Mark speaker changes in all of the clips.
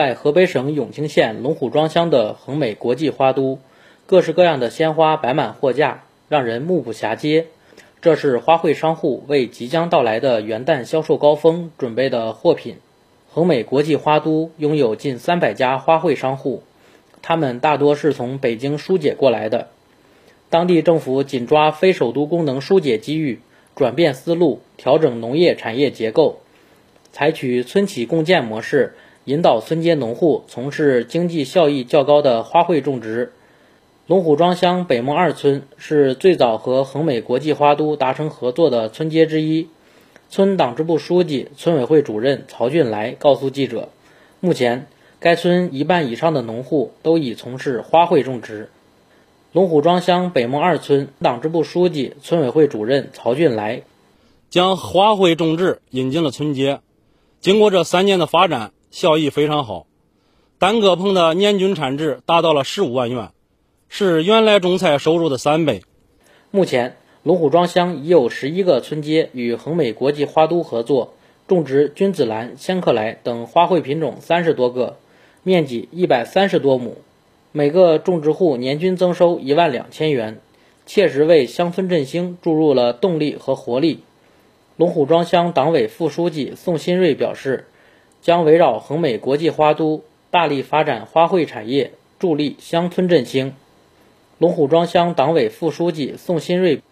Speaker 1: 在河北省永清县龙虎庄乡的恒美国际花都，各式各样的鲜花摆满货架，让人目不暇接。这是花卉商户为即将到来的元旦销售高峰准备的货品。恒美国际花都拥有近三百家花卉商户，他们大多是从北京疏解过来的。当地政府紧抓非首都功能疏解机遇，转变思路，调整农业产业结构。采取村企共建模式，引导村街农户从事经济效益较高的花卉种植。龙虎庄乡北孟二村是最早和恒美国际花都达成合作的村街之一。村党支部书记、村委会主任曹俊来告诉记者，目前该村一半以上的农户都已从事花卉种植。龙虎庄乡北孟二村党支部书记、村委会主任曹俊来
Speaker 2: 将花卉种植引进了村街。经过这三年的发展，效益非常好，单个棚的年均产值达到了十五万元，是原来种菜收入的三倍。
Speaker 1: 目前，龙虎庄乡已有十一个村街与恒美国际花都合作，种植君子兰、仙客来等花卉品种三十多个，面积一百三十多亩，每个种植户年均增收一万两千元，切实为乡村振兴注入了动力和活力。龙虎庄乡党委副书记宋新瑞表示，将围绕恒美国际花都，大力发展花卉产业，助力乡村振兴。龙虎庄乡党委副书记宋新瑞，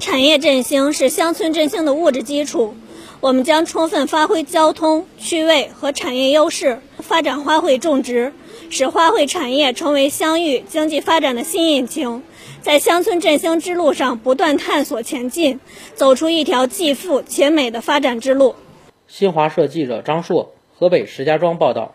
Speaker 3: 产业振兴是乡村振兴的物质基础，我们将充分发挥交通、区位和产业优势，发展花卉种植，使花卉产业成为乡域经济发展的新引擎。在乡村振兴之路上不断探索前进，走出一条既富且美的发展之路。
Speaker 1: 新华社记者张硕，河北石家庄报道。